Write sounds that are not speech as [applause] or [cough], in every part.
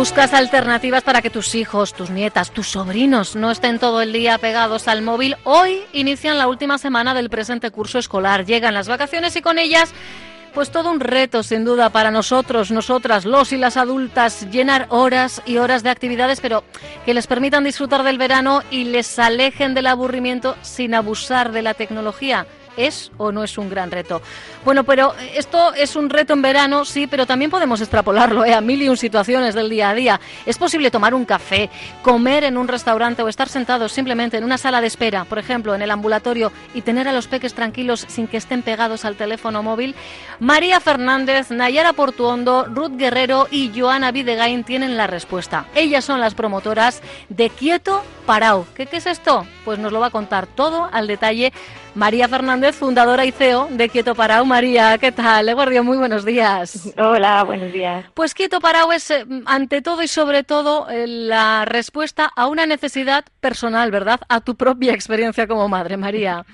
Buscas alternativas para que tus hijos, tus nietas, tus sobrinos no estén todo el día pegados al móvil. Hoy inician la última semana del presente curso escolar. Llegan las vacaciones y con ellas pues todo un reto, sin duda, para nosotros, nosotras, los y las adultas, llenar horas y horas de actividades, pero que les permitan disfrutar del verano y les alejen del aburrimiento sin abusar de la tecnología. ¿Es o no es un gran reto? Bueno, pero esto es un reto en verano, sí, pero también podemos extrapolarlo ¿eh? a mil y un situaciones del día a día. Es posible tomar un café, comer en un restaurante o estar sentados simplemente en una sala de espera, por ejemplo, en el ambulatorio, y tener a los peques tranquilos sin que estén pegados al teléfono móvil. María Fernández, Nayara Portuondo, Ruth Guerrero y Joana Videgain tienen la respuesta. Ellas son las promotoras de Quieto Parao. ¿Qué, ¿Qué es esto? Pues nos lo va a contar todo al detalle María Fernández, fundadora y CEO de Quieto Parao. María, ¿qué tal? Eguardio, muy buenos días. Hola, buenos días. Pues Quieto Parao es, eh, ante todo y sobre todo, eh, la respuesta a una necesidad personal, ¿verdad? A tu propia experiencia como madre, María.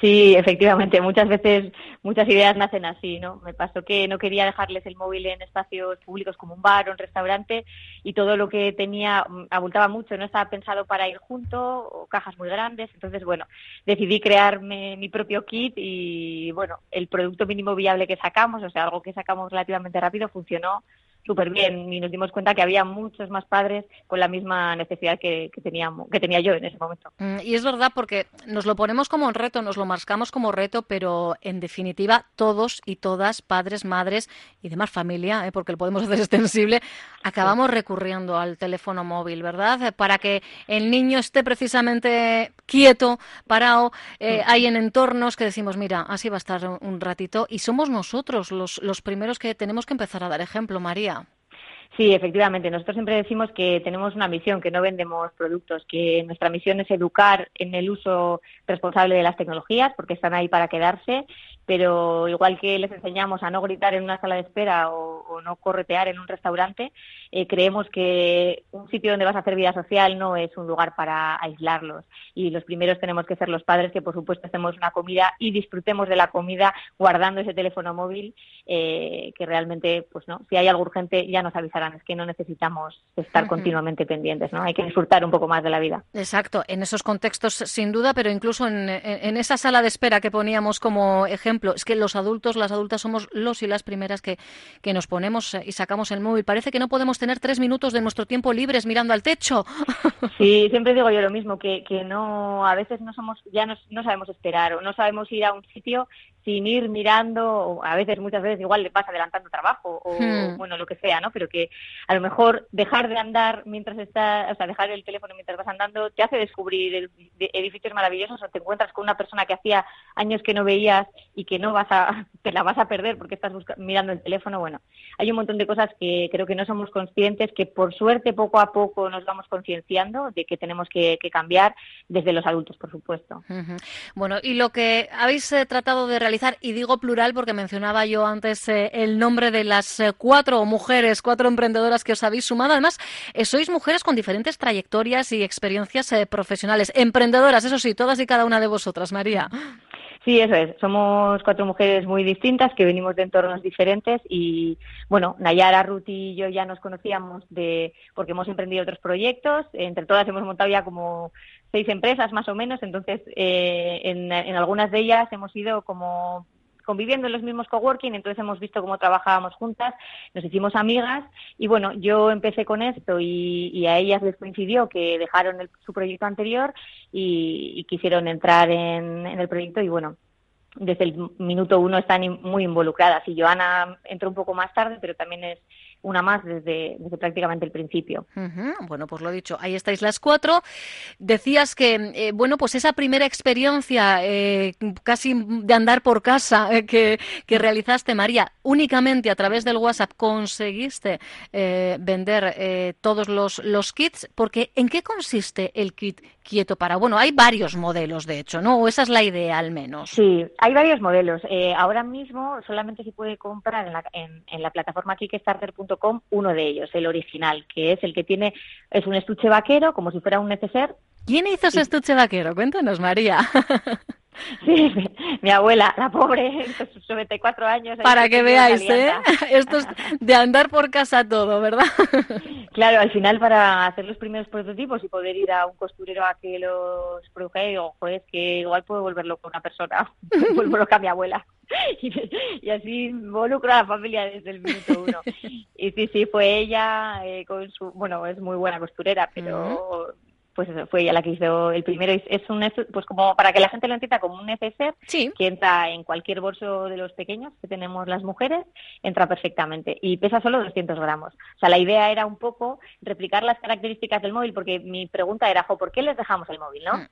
Sí, efectivamente, muchas veces muchas ideas nacen así, ¿no? Me pasó que no quería dejarles el móvil en espacios públicos como un bar o un restaurante y todo lo que tenía mm, abultaba mucho, no estaba pensado para ir junto o cajas muy grandes, entonces bueno, decidí crearme mi propio kit y bueno, el producto mínimo viable que sacamos, o sea, algo que sacamos relativamente rápido funcionó súper bien y nos dimos cuenta que había muchos más padres con la misma necesidad que, que, teníamos, que tenía yo en ese momento. Mm, y es verdad porque nos lo ponemos como un reto, nos lo marcamos como reto, pero en definitiva todos y todas, padres, madres y demás familia, ¿eh? porque lo podemos hacer [laughs] extensible, acabamos recurriendo al teléfono móvil, ¿verdad? Para que el niño esté precisamente quieto, parado. Eh, hay en entornos que decimos, mira, así va a estar un ratito y somos nosotros los, los primeros que tenemos que empezar a dar ejemplo, María. Sí, efectivamente. Nosotros siempre decimos que tenemos una misión, que no vendemos productos, que nuestra misión es educar en el uso responsable de las tecnologías, porque están ahí para quedarse, pero igual que les enseñamos a no gritar en una sala de espera o, no corretear en un restaurante, eh, creemos que un sitio donde vas a hacer vida social no es un lugar para aislarlos. Y los primeros tenemos que ser los padres que, por supuesto, hacemos una comida y disfrutemos de la comida guardando ese teléfono móvil, eh, que realmente, pues no, si hay algo urgente ya nos avisarán. Es que no necesitamos estar continuamente pendientes, ¿no? Hay que disfrutar un poco más de la vida. Exacto, en esos contextos sin duda, pero incluso en, en esa sala de espera que poníamos como ejemplo es que los adultos, las adultas somos los y las primeras que, que nos ponemos y sacamos el móvil. Parece que no podemos tener tres minutos de nuestro tiempo libres mirando al techo. [laughs] Sí, siempre digo yo lo mismo, que, que no, a veces no somos, ya no, no sabemos esperar o no sabemos ir a un sitio sin ir mirando, o a veces, muchas veces igual le vas adelantando trabajo o hmm. bueno, lo que sea, ¿no? Pero que a lo mejor dejar de andar mientras estás, o sea, dejar el teléfono mientras vas andando te hace descubrir edificios maravillosos o te encuentras con una persona que hacía años que no veías y que no vas a, [laughs] te la vas a perder porque estás mirando el teléfono. Bueno, hay un montón de cosas que creo que no somos conscientes, que por suerte poco a poco nos vamos concienciando de que tenemos que, cambiar desde los adultos, por supuesto. Bueno, y lo que habéis eh, tratado de realizar, y digo plural porque mencionaba yo antes eh, el nombre de las eh, cuatro mujeres, cuatro emprendedoras que os habéis sumado. Además, sois mujeres con diferentes trayectorias y experiencias profesionales. Emprendedoras, eso sí, todas y cada una de vosotras, María. Sí, eso es. Somos cuatro mujeres muy distintas que venimos de entornos diferentes y, bueno, Nayara, Ruth y yo ya nos conocíamos de porque hemos emprendido otros proyectos. Entre todas hemos montado ya como seis empresas más o menos. Entonces, eh, en, en algunas de ellas hemos ido como conviviendo en los mismos coworking, entonces hemos visto cómo trabajábamos juntas, nos hicimos amigas y bueno, yo empecé con esto y, a ellas les coincidió que dejaron su proyecto anterior y, quisieron entrar en, en el proyecto y bueno, desde el minuto uno están muy involucradas y Joana entró un poco más tarde, pero también es una más desde, prácticamente el principio. Bueno, pues lo dicho, ahí estáis las cuatro. Decías que, eh, bueno, pues esa primera experiencia eh, casi de andar por casa eh, que, realizaste, María, únicamente a través del WhatsApp conseguiste vender todos los, los kits, porque ¿en qué consiste el kit quieto para? Bueno, hay varios modelos, de hecho, ¿no? O esa es la idea, al menos. Sí, hay varios modelos. ahora mismo solamente se puede comprar en la, en, en la plataforma Kickstarter.com uno de ellos, el original, que es el que tiene, es un estuche vaquero, como si fuera un neceser. ¿Quién hizo ese estuche vaquero? Cuéntanos, María. [laughs] Sí, mi, abuela, la pobre, [laughs] sus 94 años. Para que veáis, ¿eh? [laughs] Esto es de andar por casa todo, ¿verdad? Claro, al final para hacer los primeros prototipos y poder ir a un costurero a que los produjera, digo, es que igual puedo volverlo con una persona, vuelvo loca a mi abuela. [laughs] Y, así involucro a la familia desde el minuto uno. Y sí, sí, fue ella eh, con su, bueno, es muy buena costurera, pero pues eso, fue ella la que hizo el primero. Es un, pues como para que la gente lo entienda como un neceser que entra en cualquier bolso de los pequeños que tenemos las mujeres, entra perfectamente y pesa solo 200 gramos. O sea, la idea era un poco replicar las características del móvil, porque mi pregunta era, ¿por qué les dejamos el móvil, no? Mm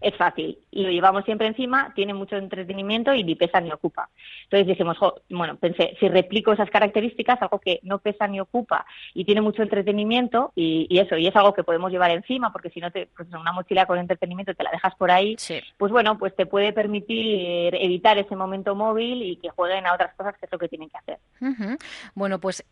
es fácil y lo llevamos siempre encima, tiene mucho entretenimiento y ni pesa ni ocupa. Entonces dijimos, bueno, pensé, si replico esas características, algo que no pesa ni ocupa y tiene mucho entretenimiento y, eso, y es algo que podemos llevar encima, porque si no, te, pues una mochila con entretenimiento te la dejas por ahí, pues bueno, pues te puede permitir evitar ese momento móvil y que jueguen a otras cosas que es lo que tienen que hacer. Bueno, pues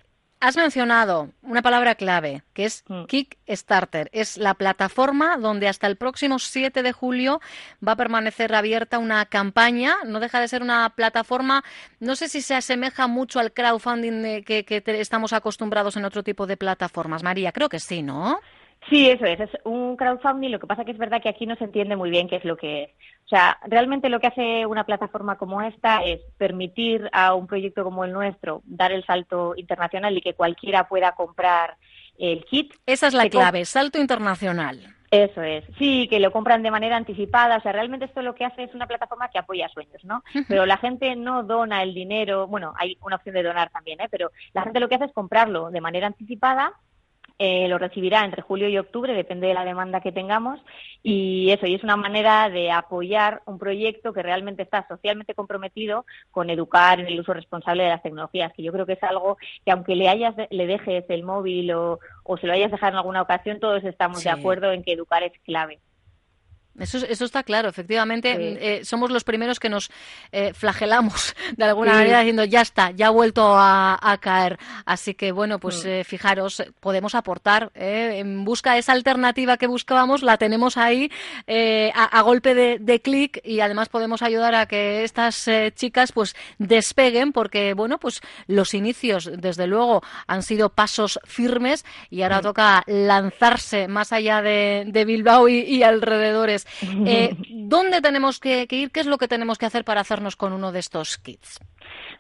Has mencionado una palabra clave, que es mm. Kickstarter. Es la plataforma donde hasta el próximo 7 de julio va a permanecer abierta una campaña. No deja de ser una plataforma, no sé si se asemeja mucho al crowdfunding que, que estamos acostumbrados en otro tipo de plataformas. María, creo que sí, ¿no? Sí, eso es, es un crowdfunding, lo que pasa que es verdad que aquí no se entiende muy bien qué es lo que es. O sea, realmente lo que hace una plataforma como esta es permitir a un proyecto como el nuestro dar el salto internacional y que cualquiera pueda comprar el kit. Esa es la clave, salto internacional. Eso es, sí, que lo compran de manera anticipada, o sea, realmente esto lo que hace es una plataforma que apoya sueños, ¿no? Pero la gente no dona el dinero, bueno, hay una opción de donar también, ¿eh? Pero la gente lo que hace es comprarlo de manera anticipada eh, lo recibirá entre julio y octubre, depende de la demanda que tengamos. Y eso, y es una manera de apoyar un proyecto que realmente está socialmente comprometido con educar en el uso responsable de las tecnologías, que yo creo que es algo que aunque le hayas le dejes el móvil o, o se lo hayas dejado en alguna ocasión, todos estamos de acuerdo en que educar es clave. Eso, eso está claro, efectivamente. Eh, somos los primeros que nos eh, flagelamos [laughs] de alguna manera diciendo ya está, ya ha vuelto a, caer. Así que bueno, pues mm. eh, fijaros, podemos aportar en busca de esa alternativa que buscábamos, la tenemos ahí a, golpe de, de clic y además podemos ayudar a que estas chicas pues despeguen porque bueno, pues los inicios desde luego han sido pasos firmes y ahora mm. toca lanzarse más allá de, Bilbao y alrededores. Eh, ¿Dónde tenemos que, ir? ¿Qué es lo que tenemos que hacer para hacernos con uno de estos kits?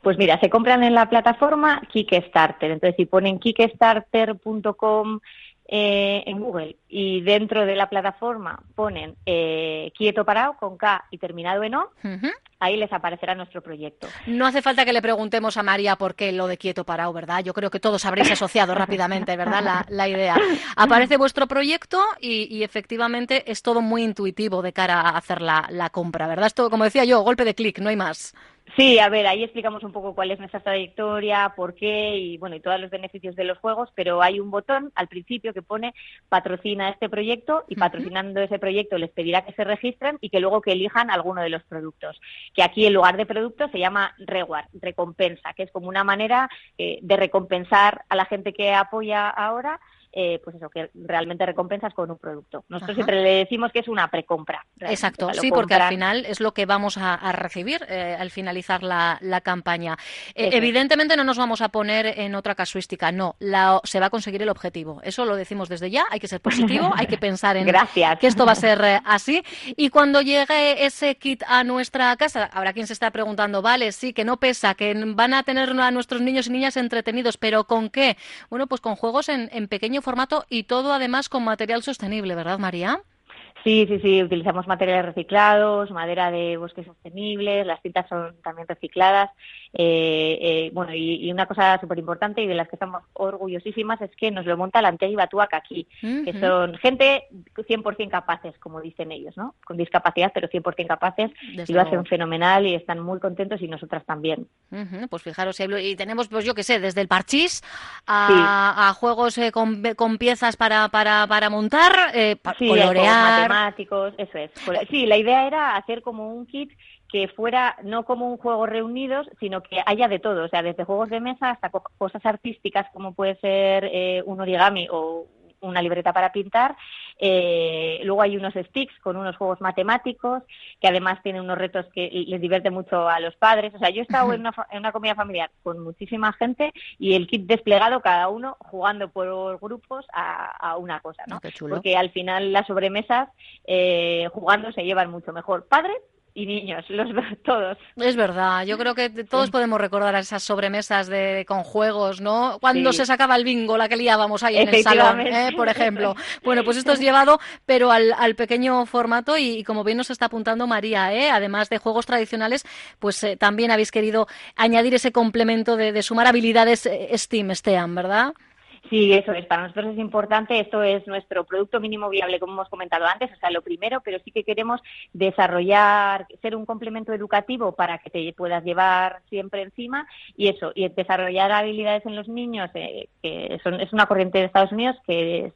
Pues mira, se compran en la plataforma Kickstarter. Entonces, si ponen kickstarter.com eh, en Google y dentro de la plataforma ponen eh, quieto parado con K y terminado en O, ahí les aparecerá nuestro proyecto. No hace falta que le preguntemos a María por qué lo de quieto parado, ¿verdad? Yo creo que todos habréis asociado rápidamente, ¿verdad? La, idea. Aparece vuestro proyecto y, efectivamente es todo muy intuitivo de cara a hacer la, la compra, ¿verdad? Es todo, como decía yo, golpe de clic, no hay más. Sí, a ver, ahí explicamos un poco cuál es nuestra trayectoria, por qué y bueno, y todos los beneficios de los juegos, pero hay un botón al principio que pone patrocina este proyecto y patrocinando ese proyecto les pedirá que se registren y que luego que elijan alguno de los productos. Que aquí en lugar de producto se llama reward, recompensa, que es como una manera eh, de recompensar a la gente que apoya ahora eh, pues eso, que realmente recompensas con un producto. Nosotros siempre le decimos que es una precompra. Exacto, sí, porque al final es lo que vamos a, recibir eh, al finalizar la, campaña. Eh, evidentemente no nos vamos a poner en otra casuística, no, la, se va a conseguir el objetivo. Eso lo decimos desde ya, hay que ser positivo, hay que [laughs] pensar en que esto va a ser así. Y cuando llegue ese kit a nuestra casa, habrá quien se está preguntando, vale, sí, que no pesa, que van a tener a nuestros niños y niñas entretenidos, pero ¿con qué? Bueno, pues con juegos en, en pequeño formato y todo además con material sostenible, ¿verdad, María? Sí, sí, sí, utilizamos materiales reciclados, madera de bosques sostenibles, las cintas son también recicladas. Eh, eh, bueno, y, una cosa súper importante y de las que estamos orgullosísimas es que nos lo monta la Antigua Batuaca aquí, que son gente 100% capaces, como dicen ellos, ¿no? Con discapacidad, pero 100% capaces y lo hacen fenomenal y están muy contentos y nosotras también. Pues fijaros, y tenemos, pues yo qué sé, desde el parchís a, juegos eh, con, con, piezas para, para, para montar, colorear matemáticos, eso es. Sí, la idea era hacer como un kit que fuera no como un juego reunidos, sino que haya de todo, o sea, desde juegos de mesa hasta cosas artísticas como puede ser eh, un origami o una libreta para pintar. Eh, luego hay unos sticks con unos juegos matemáticos que además tienen unos retos que les divierte mucho a los padres. O sea, yo he estado en [laughs] una, en una comida familiar con muchísima gente y el kit desplegado cada uno jugando por grupos a, una cosa, ¿no? Ah, Porque al final las sobremesas eh, jugando se llevan mucho mejor. Padres y niños, los [laughs] todos. Es verdad, yo creo que todos podemos recordar esas sobremesas de con juegos, ¿no? Cuando se sacaba el bingo, la que liábamos ahí en el salón, ¿eh? por ejemplo. [laughs] Bueno, pues esto es llevado, pero al, al pequeño formato y, como bien nos está apuntando María, ¿eh? además de juegos tradicionales, pues eh, también habéis querido añadir ese complemento de, de sumar habilidades eh, Steam, Steam, ¿verdad? Sí, eso es. Para nosotros es importante. Esto es nuestro producto mínimo viable, como hemos comentado antes, o sea, lo primero, pero sí que queremos desarrollar, ser un complemento educativo para que te puedas llevar siempre encima y eso, y desarrollar habilidades en los niños, eh, que son, es una corriente de Estados Unidos que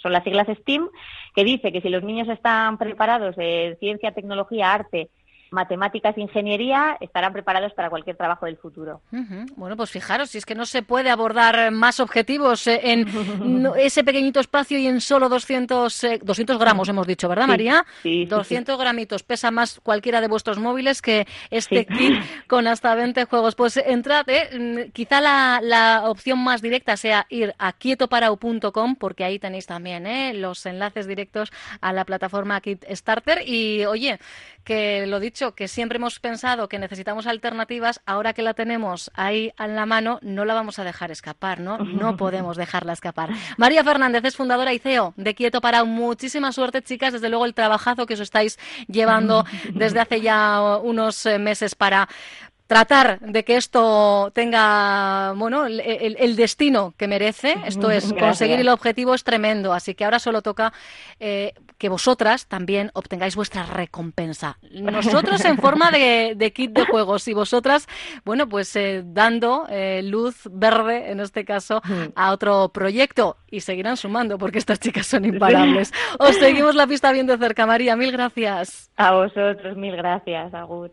son las siglas STEAM, que dice que si los niños están preparados en ciencia, tecnología, arte, matemáticas e ingeniería estarán preparados para cualquier trabajo del futuro. Bueno, pues fijaros, si es que no se puede abordar más objetivos eh, en [laughs] ese pequeñito espacio y en solo 200, 200 eh, gramos, hemos dicho, ¿verdad, María? Sí, 200 gramitos, pesa más cualquiera de vuestros móviles que este kit con hasta 20 juegos. Pues entrad, eh, quizá la, opción más directa sea ir a quietoparau.com, porque ahí tenéis también los enlaces directos a la plataforma Kit Starter. Y oye, que lo dicho, que siempre hemos pensado que necesitamos alternativas, ahora que la tenemos ahí en la mano, no la vamos a dejar escapar, ¿no? No [laughs] podemos dejarla escapar. María Fernández es fundadora y CEO de Quieto para muchísima suerte, chicas, desde luego el trabajazo que os estáis llevando [laughs] desde hace ya unos eh, meses para tratar de que esto tenga bueno el, destino que merece. [laughs] Esto es conseguir el objetivo es tremendo, así que ahora solo toca eh, que vosotras también obtengáis vuestra recompensa. Nosotros en forma de, kit de juegos y vosotras, bueno, pues eh, dando eh, luz verde en este caso a otro proyecto y seguirán sumando porque estas chicas son imparables. [laughs] Os seguimos la pista bien de cerca, María. Mil gracias. A vosotros, mil gracias, Agur.